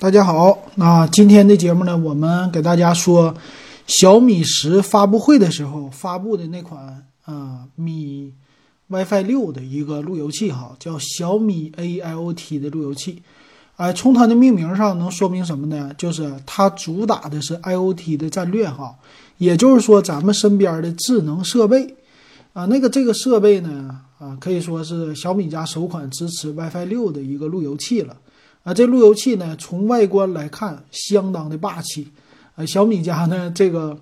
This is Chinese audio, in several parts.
大家好，那今天的节目呢，我们给大家说小米十发布会的时候发布的那款啊米 WiFi 六的一个路由器哈，叫小米 AIoT 的路由器。哎，从它的命名上能说明什么呢？就是它主打的是 IoT 的战略哈，也就是说咱们身边的智能设备啊，那个这个设备呢啊，可以说是小米家首款支持 WiFi 六的一个路由器了啊。这路由器呢，从外观来看相当的霸气啊。小米家呢这个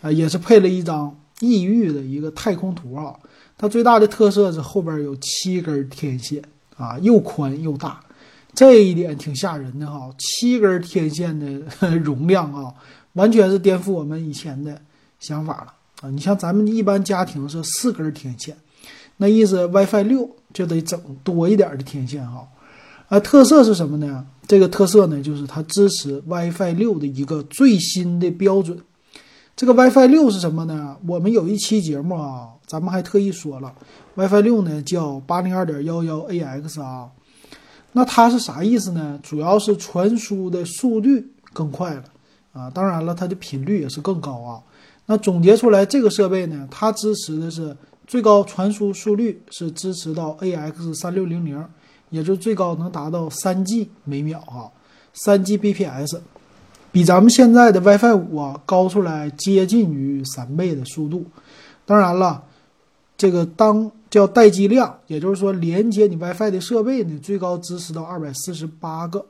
啊也是配了一张异域的一个太空图啊。它最大的特色是后边有七根天线啊，又宽又大。这一点挺吓人的哈，七根天线的 容量啊，完全是颠覆我们以前的想法了啊！你像咱们一般家庭是四根天线，那意思 WiFi 六就得整多一点的天线哈。啊特色是什么呢？这个特色呢，就是它支持 WiFi 六的一个最新的标准。这个 WiFi 六是什么呢？我们有一期节目啊，咱们还特意说了，WiFi 六呢叫八零二点幺幺 AX 啊。那它是啥意思呢？主要是传输的速率更快了啊，当然了，它的频率也是更高啊。那总结出来，这个设备呢，它支持的是最高传输速率是支持到 AX 三六零零，也就最高能达到三 G 每秒哈，三 Gbps，比咱们现在的 WiFi 五啊高出来接近于三倍的速度。当然了，这个当。叫待机量，也就是说连接你 WiFi 的设备呢，最高支持到二百四十八个。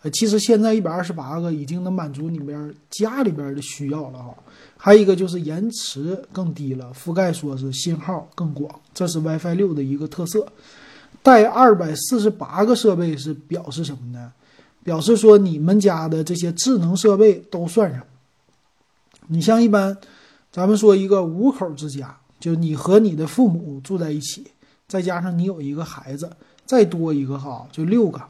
呃，其实现在一百二十八个已经能满足你边家里边的需要了哈。还有一个就是延迟更低了，覆盖说是信号更广，这是 WiFi 六的一个特色。带二百四十八个设备是表示什么呢？表示说你们家的这些智能设备都算上。你像一般，咱们说一个五口之家。就你和你的父母住在一起，再加上你有一个孩子，再多一个哈，就六个，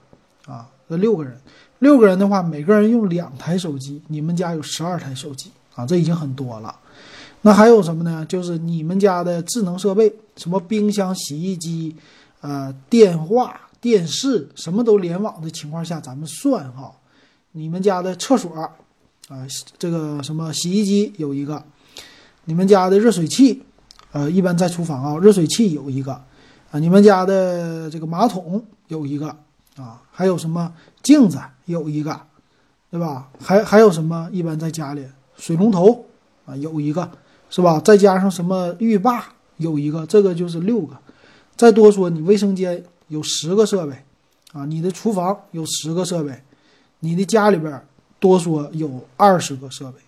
啊，这六个人，六个人的话，每个人用两台手机，你们家有十二台手机啊，这已经很多了。那还有什么呢？就是你们家的智能设备，什么冰箱、洗衣机，呃，电话、电视，什么都联网的情况下，咱们算哈，你们家的厕所，啊，这个什么洗衣机有一个，你们家的热水器。呃，一般在厨房啊，热水器有一个，啊，你们家的这个马桶有一个，啊，还有什么镜子有一个，对吧？还还有什么？一般在家里水龙头啊有一个，是吧？再加上什么浴霸有一个，这个就是六个。再多说，你卫生间有十个设备，啊，你的厨房有十个设备，你的家里边多说有二十个设备。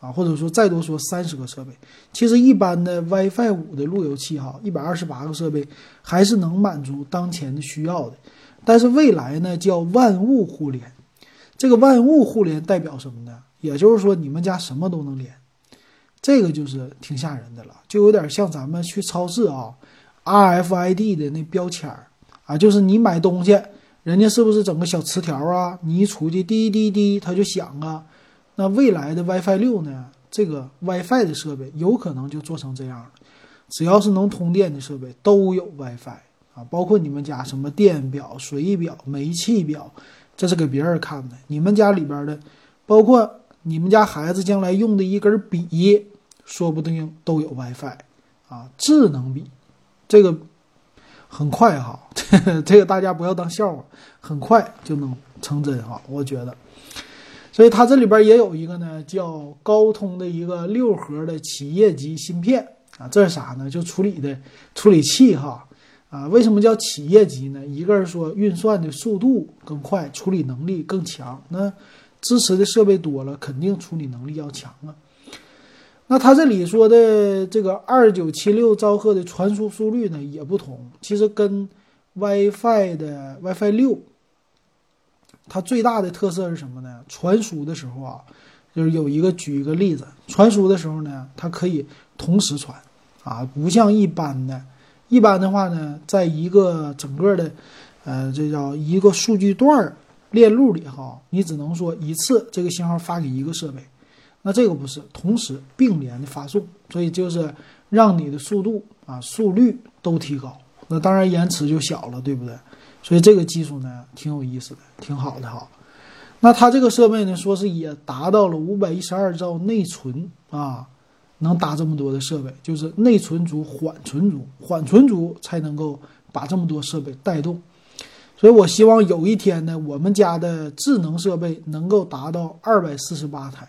啊，或者说再多说三十个设备，其实一般的 WiFi 五的路由器哈，一百二十八个设备还是能满足当前的需要的。但是未来呢，叫万物互联。这个万物互联代表什么呢？也就是说你们家什么都能连，这个就是挺吓人的了，就有点像咱们去超市啊，RFID 的那标签儿啊，就是你买东西，人家是不是整个小磁条啊？你一出去滴滴滴，它就响啊。那未来的 WiFi 六呢？这个 WiFi 的设备有可能就做成这样了，只要是能通电的设备都有 WiFi 啊，包括你们家什么电表、水表、煤气表，这是给别人看的。你们家里边的，包括你们家孩子将来用的一根笔，说不定都有 WiFi 啊，智能笔，这个很快哈，这个大家不要当笑话，很快就能成真哈，我觉得。所以它这里边也有一个呢，叫高通的一个六核的企业级芯片啊，这是啥呢？就处理的处理器哈啊，为什么叫企业级呢？一个是说运算的速度更快，处理能力更强，那支持的设备多了，肯定处理能力要强啊。那它这里说的这个二九七六兆赫的传输速率呢也不同，其实跟 WiFi 的 WiFi 六。它最大的特色是什么呢？传输的时候啊，就是有一个举一个例子，传输的时候呢，它可以同时传，啊，不像一般的，一般的话呢，在一个整个的，呃，这叫一个数据段链路里哈，你只能说一次这个信号发给一个设备，那这个不是同时并联的发送，所以就是让你的速度啊速率都提高，那当然延迟就小了，对不对？所以这个技术呢，挺有意思的，挺好的哈。那它这个设备呢，说是也达到了五百一十二兆内存啊，能搭这么多的设备，就是内存足、缓存足，缓存足才能够把这么多设备带动。所以我希望有一天呢，我们家的智能设备能够达到二百四十八台，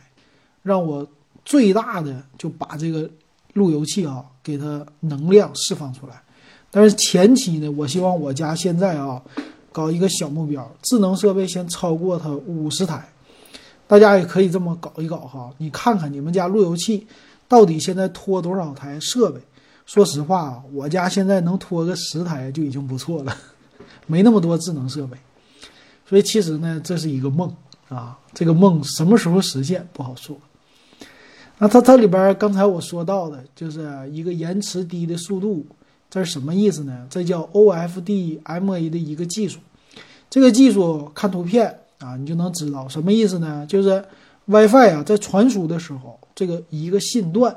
让我最大的就把这个路由器啊给它能量释放出来。但是前期呢，我希望我家现在啊。搞一个小目标，智能设备先超过它五十台，大家也可以这么搞一搞哈。你看看你们家路由器到底现在拖多少台设备？说实话，我家现在能拖个十台就已经不错了，没那么多智能设备。所以其实呢，这是一个梦啊，这个梦什么时候实现不好说。那它它里边刚才我说到的就是一个延迟低的速度。这是什么意思呢？这叫 OFDMA 的一个技术。这个技术看图片啊，你就能知道什么意思呢？就是 WiFi 啊，在传输的时候，这个一个信段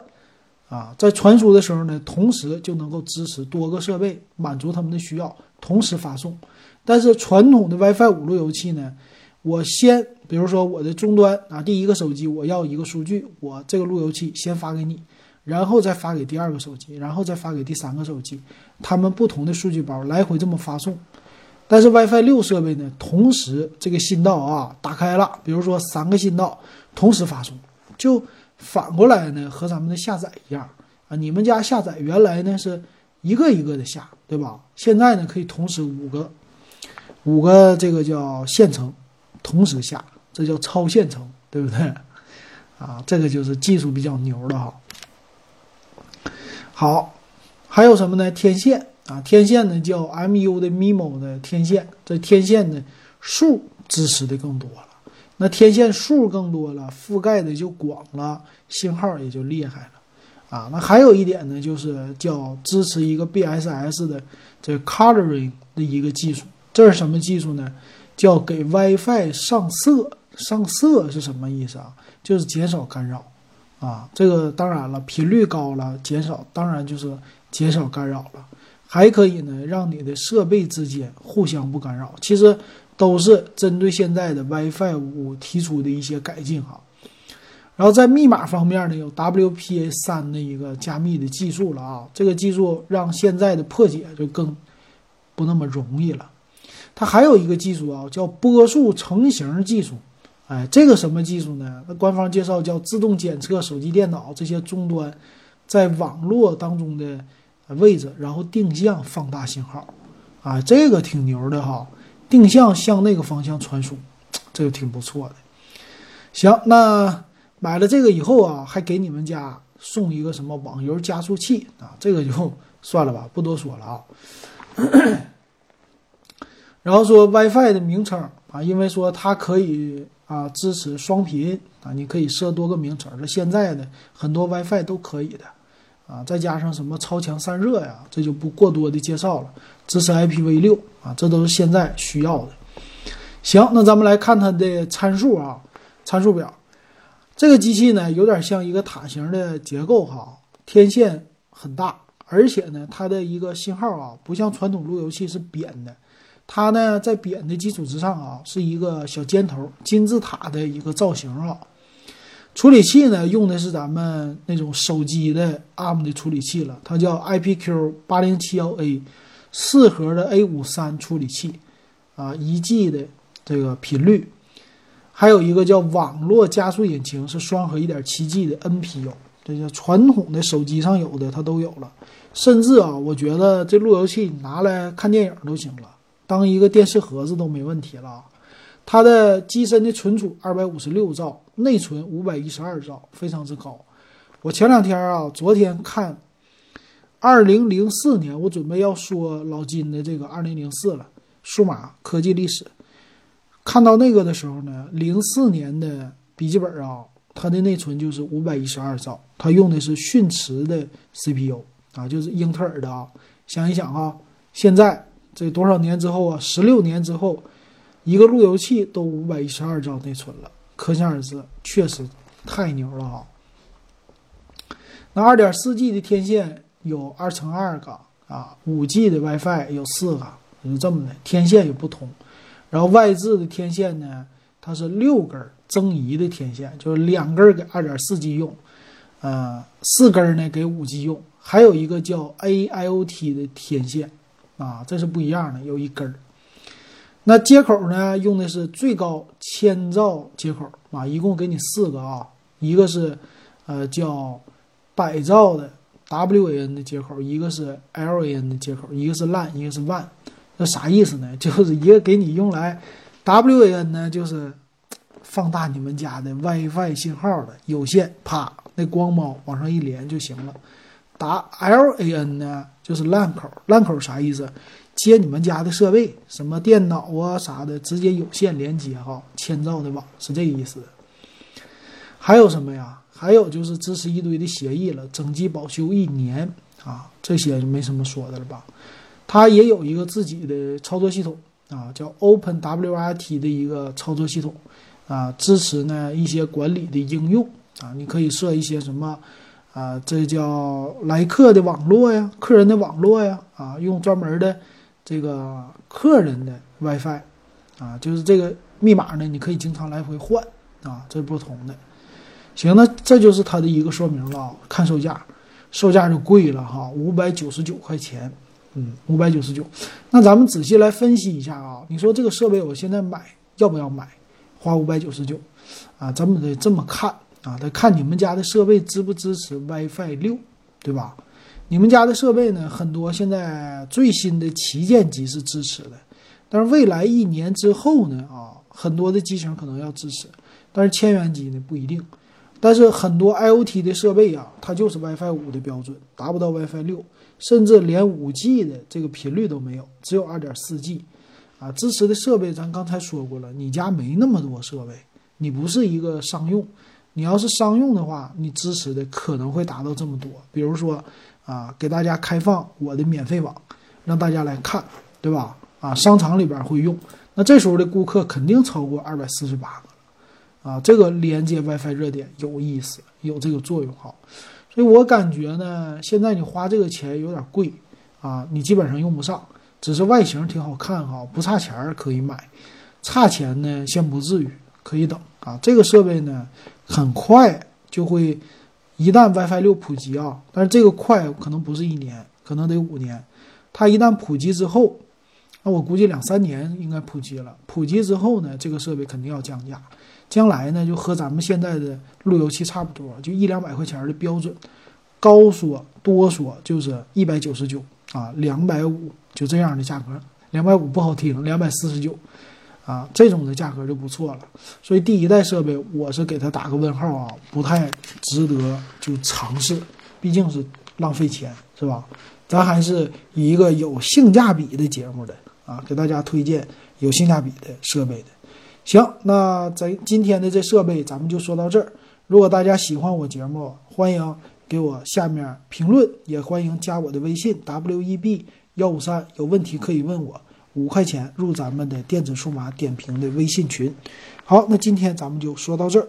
啊，在传输的时候呢，同时就能够支持多个设备，满足他们的需要，同时发送。但是传统的 WiFi 五路由器呢，我先，比如说我的终端啊，第一个手机我要一个数据，我这个路由器先发给你。然后再发给第二个手机，然后再发给第三个手机，他们不同的数据包来回这么发送。但是 WiFi 六设备呢，同时这个信道啊打开了，比如说三个信道同时发送，就反过来呢和咱们的下载一样啊。你们家下载原来呢是一个一个的下，对吧？现在呢可以同时五个五个这个叫线程同时下，这叫超线程，对不对？啊，这个就是技术比较牛的哈。好，还有什么呢？天线啊，天线呢叫 MU 的 MIMO 的天线，这天线呢数支持的更多了，那天线数更多了，覆盖的就广了，信号也就厉害了啊。那还有一点呢，就是叫支持一个 BSS 的这 coloring 的一个技术，这是什么技术呢？叫给 WiFi 上色，上色是什么意思啊？就是减少干扰。啊，这个当然了，频率高了，减少当然就是减少干扰了，还可以呢，让你的设备之间互相不干扰。其实都是针对现在的 WiFi 五提出的一些改进哈。然后在密码方面呢，有 WPA 三的一个加密的技术了啊，这个技术让现在的破解就更不那么容易了。它还有一个技术啊，叫波束成型技术。哎，这个什么技术呢？那官方介绍叫自动检测手机、电脑这些终端在网络当中的位置，然后定向放大信号。啊，这个挺牛的哈，定向向那个方向传输，这个挺不错的。行，那买了这个以后啊，还给你们家送一个什么网游加速器啊？这个就算了吧，不多说了啊。然后说 WiFi 的名称啊，因为说它可以。啊，支持双频啊，你可以设多个名称。那现在的很多 WiFi 都可以的啊，再加上什么超强散热呀，这就不过多的介绍了。支持 IPv6 啊，这都是现在需要的。行，那咱们来看它的参数啊，参数表。这个机器呢，有点像一个塔形的结构哈，天线很大，而且呢，它的一个信号啊，不像传统路由器是扁的。它呢，在扁的基础之上啊，是一个小尖头金字塔的一个造型啊。处理器呢，用的是咱们那种手机的 ARM 的处理器了，它叫 IPQ 八零七幺 A，四核的 A 五三处理器啊，一 G 的这个频率，还有一个叫网络加速引擎，是双核一点七 G 的 NPU，这叫传统的手机上有的它都有了，甚至啊，我觉得这路由器拿来看电影都行了。当一个电视盒子都没问题了，它的机身的存储二百五十六兆，内存五百一十二兆，非常之高。我前两天啊，昨天看二零零四年，我准备要说老金的这个二零零四了，数码科技历史。看到那个的时候呢，零四年的笔记本啊，它的内存就是五百一十二兆，它用的是迅驰的 CPU 啊，就是英特尔的啊。想一想啊，现在。这多少年之后啊？十六年之后，一个路由器都五百一十二兆内存了，可想而知，确实太牛了啊。那二点四 G 的天线有二乘二个啊，五 G 的 WiFi 有四个，就这么的，天线也不同。然后外置的天线呢，它是六根增益的天线，就是两根给二点四 G 用，呃，四根呢给五 G 用，还有一个叫 AIoT 的天线，啊，这是不一样的，有一根儿。那接口呢，用的是最高千兆接口啊，一共给你四个啊，一个是呃叫百兆的 WAN 的接口，一个是 LAN 的接口，一个是 LAN，一个是 WAN。那啥意思呢？就是一个给你用来 WAN 呢，就是放大你们家的 WiFi 信号的有线，啪，那光猫往上一连就行了。打 LAN 呢，就是 LAN 口，LAN 口啥意思？接你们家的设备，什么电脑啊啥的，直接有线连接哈，千兆的网是这个意思。还有什么呀？还有就是支持一堆的协议了，整机保修一年啊，这些就没什么说的了吧？它也有一个自己的操作系统啊，叫 OpenWRT 的一个操作系统啊，支持呢一些管理的应用啊，你可以设一些什么啊，这叫来客的网络呀，客人的网络呀啊，用专门的。这个客人的 WiFi，啊，就是这个密码呢，你可以经常来回换啊，这是不同的。行，那这就是它的一个说明了。看售价，售价就贵了哈，五百九十九块钱，嗯，五百九十九。那咱们仔细来分析一下啊，你说这个设备我现在买要不要买？花五百九十九啊，咱们得这么看啊，得看你们家的设备支不支持 WiFi 六，对吧？你们家的设备呢？很多现在最新的旗舰机是支持的，但是未来一年之后呢？啊，很多的机型可能要支持，但是千元机呢不一定。但是很多 IOT 的设备啊，它就是 WiFi 五的标准，达不到 WiFi 六，甚至连五 G 的这个频率都没有，只有二点四 G。啊，支持的设备咱刚才说过了，你家没那么多设备，你不是一个商用，你要是商用的话，你支持的可能会达到这么多，比如说。啊，给大家开放我的免费网，让大家来看，对吧？啊，商场里边会用，那这时候的顾客肯定超过二百四十八个了，啊，这个连接 WiFi 热点有意思，有这个作用哈。所以我感觉呢，现在你花这个钱有点贵啊，你基本上用不上，只是外形挺好看哈，不差钱可以买，差钱呢先不至于，可以等啊。这个设备呢，很快就会。一旦 WiFi 六普及啊，但是这个快可能不是一年，可能得五年。它一旦普及之后，那我估计两三年应该普及了。普及之后呢，这个设备肯定要降价。将来呢，就和咱们现在的路由器差不多，就一两百块钱的标准。高说多说就是一百九十九啊，两百五就这样的价格，两百五不好听，两百四十九。啊，这种的价格就不错了，所以第一代设备我是给它打个问号啊，不太值得就尝试，毕竟是浪费钱，是吧？咱还是以一个有性价比的节目的啊，给大家推荐有性价比的设备的。行，那咱今天的这设备咱们就说到这儿。如果大家喜欢我节目，欢迎给我下面评论，也欢迎加我的微信 w e b 幺五三，有问题可以问我。五块钱入咱们的电子数码点评的微信群。好，那今天咱们就说到这儿。